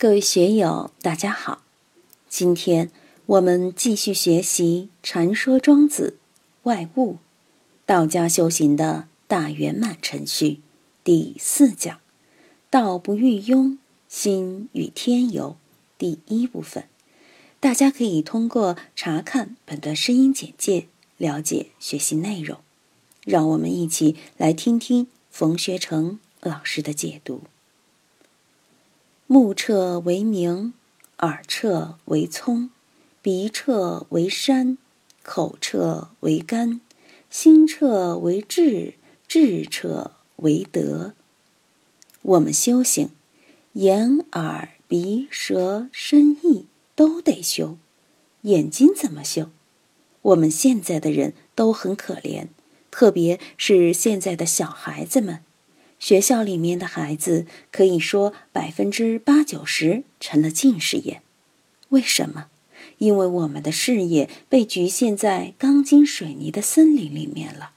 各位学友，大家好！今天我们继续学习《传说庄子外物》，道家修行的大圆满程序第四讲“道不欲庸，心与天游”第一部分。大家可以通过查看本段声音简介了解学习内容。让我们一起来听听冯学成老师的解读。目彻为明，耳彻为聪，鼻彻为山，口彻为肝，心彻为智，智彻为德。我们修行，眼、耳、鼻、舌、身、意都得修。眼睛怎么修？我们现在的人都很可怜，特别是现在的小孩子们。学校里面的孩子可以说百分之八九十成了近视眼，为什么？因为我们的视野被局限在钢筋水泥的森林里面了，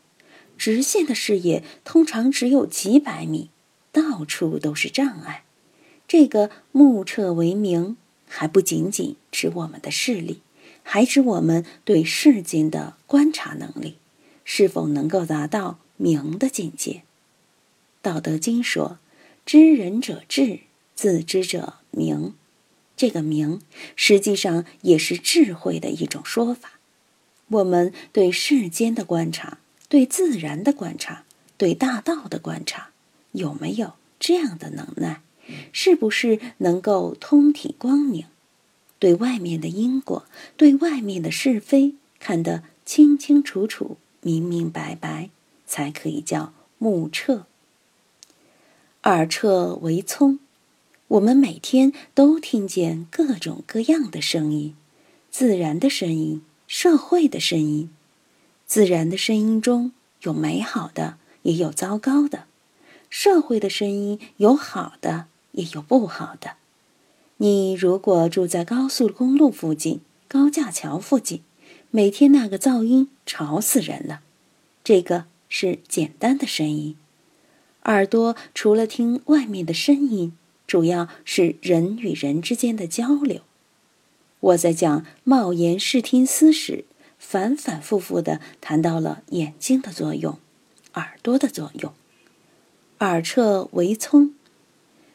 直线的视野通常只有几百米，到处都是障碍。这个目彻为明，还不仅仅指我们的视力，还指我们对世间的观察能力，是否能够达到明的境界。道德经说：“知人者智，自知者明。”这个“明”实际上也是智慧的一种说法。我们对世间的观察，对自然的观察，对大道的观察，有没有这样的能耐？是不是能够通体光明？对外面的因果，对外面的是非，看得清清楚楚、明明白白，才可以叫目彻。耳彻为聪，我们每天都听见各种各样的声音，自然的声音，社会的声音。自然的声音中有美好的，也有糟糕的；社会的声音有好的，也有不好的。你如果住在高速公路附近、高架桥附近，每天那个噪音吵死人了。这个是简单的声音。耳朵除了听外面的声音，主要是人与人之间的交流。我在讲冒言视听思时，反反复复的谈到了眼睛的作用，耳朵的作用。耳彻为聪，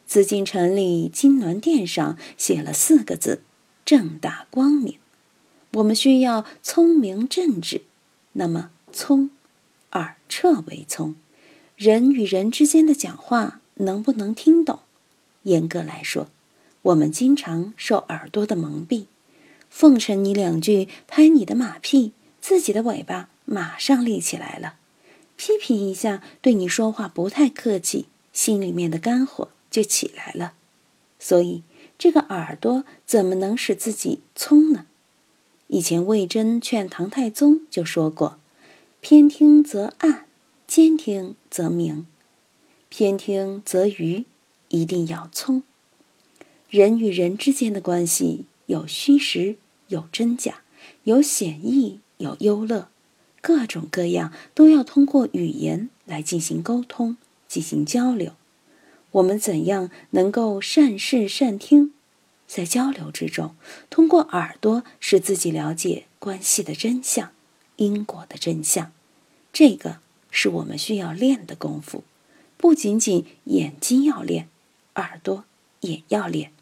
紫禁城里金銮殿上写了四个字：正大光明。我们需要聪明正直，那么聪，耳彻为聪。人与人之间的讲话能不能听懂？严格来说，我们经常受耳朵的蒙蔽，奉承你两句，拍你的马屁，自己的尾巴马上立起来了；批评一下，对你说话不太客气，心里面的肝火就起来了。所以，这个耳朵怎么能使自己聪呢？以前魏征劝唐太宗就说过：“偏听则暗。”兼听则明，偏听则愚，一定要聪。人与人之间的关系有虚实，有真假，有显义，有优乐，各种各样都要通过语言来进行沟通、进行交流。我们怎样能够善视善听，在交流之中，通过耳朵使自己了解关系的真相、因果的真相？这个。是我们需要练的功夫，不仅仅眼睛要练，耳朵也要练。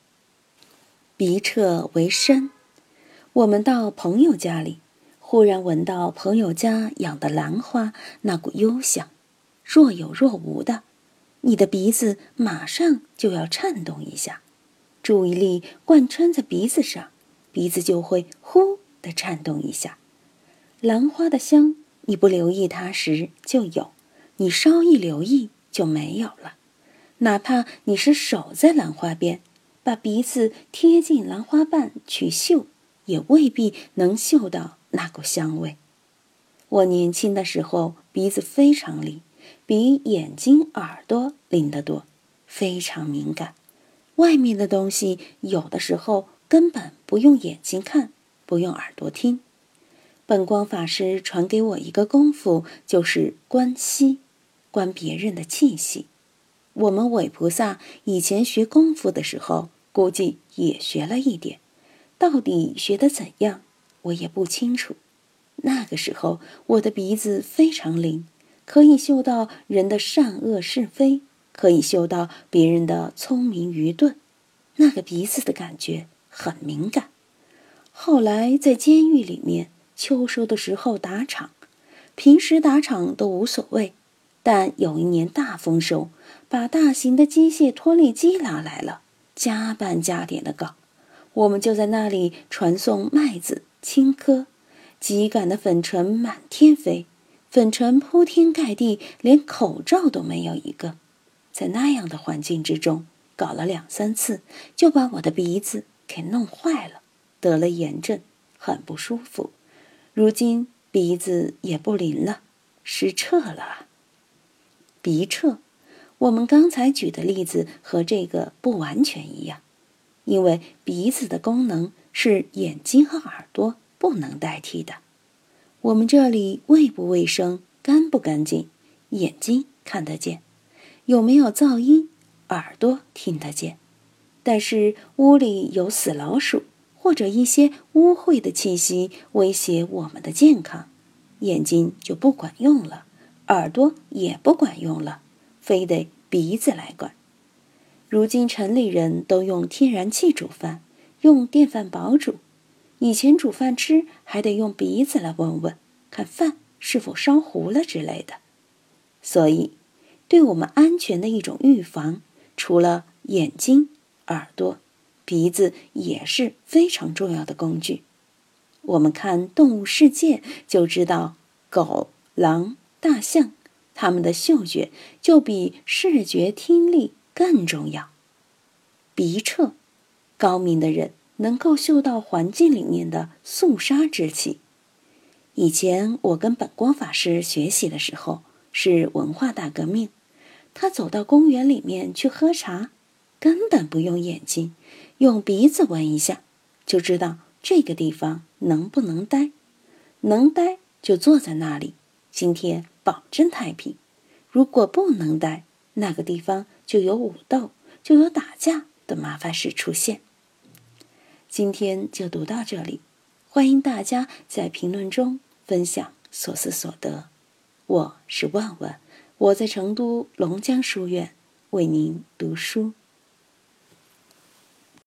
鼻彻为山，我们到朋友家里，忽然闻到朋友家养的兰花那股幽香，若有若无的，你的鼻子马上就要颤动一下，注意力贯穿在鼻子上，鼻子就会呼的颤动一下，兰花的香。你不留意它时就有，你稍一留意就没有了。哪怕你是守在兰花边，把鼻子贴近兰花瓣去嗅，也未必能嗅到那股香味。我年轻的时候鼻子非常灵，比眼睛、耳朵灵得多，非常敏感。外面的东西有的时候根本不用眼睛看，不用耳朵听。本光法师传给我一个功夫，就是观息，观别人的气息。我们韦菩萨以前学功夫的时候，估计也学了一点，到底学的怎样，我也不清楚。那个时候，我的鼻子非常灵，可以嗅到人的善恶是非，可以嗅到别人的聪明愚钝。那个鼻子的感觉很敏感。后来在监狱里面，秋收的时候打场，平时打场都无所谓，但有一年大丰收，把大型的机械拖粒机拉来了，加班加点的搞，我们就在那里传送麦子、青稞，秸秆的粉尘满天飞，粉尘铺天盖地，连口罩都没有一个。在那样的环境之中，搞了两三次，就把我的鼻子给弄坏了。得了炎症，很不舒服。如今鼻子也不灵了，失彻了。鼻彻，我们刚才举的例子和这个不完全一样，因为鼻子的功能是眼睛和耳朵不能代替的。我们这里卫不卫生、干不干净，眼睛看得见；有没有噪音，耳朵听得见。但是屋里有死老鼠。或者一些污秽的气息威胁我们的健康，眼睛就不管用了，耳朵也不管用了，非得鼻子来管。如今城里人都用天然气煮饭，用电饭煲煮，以前煮饭吃还得用鼻子来闻闻，看饭是否烧糊了之类的。所以，对我们安全的一种预防，除了眼睛、耳朵。鼻子也是非常重要的工具。我们看动物世界就知道，狗、狼、大象，它们的嗅觉就比视觉、听力更重要。鼻彻，高明的人能够嗅到环境里面的肃杀之气。以前我跟本光法师学习的时候，是文化大革命，他走到公园里面去喝茶。根本不用眼睛，用鼻子闻一下，就知道这个地方能不能待。能待就坐在那里，今天保证太平。如果不能待，那个地方就有武斗，就有打架的麻烦事出现。今天就读到这里，欢迎大家在评论中分享所思所得。我是万万，我在成都龙江书院为您读书。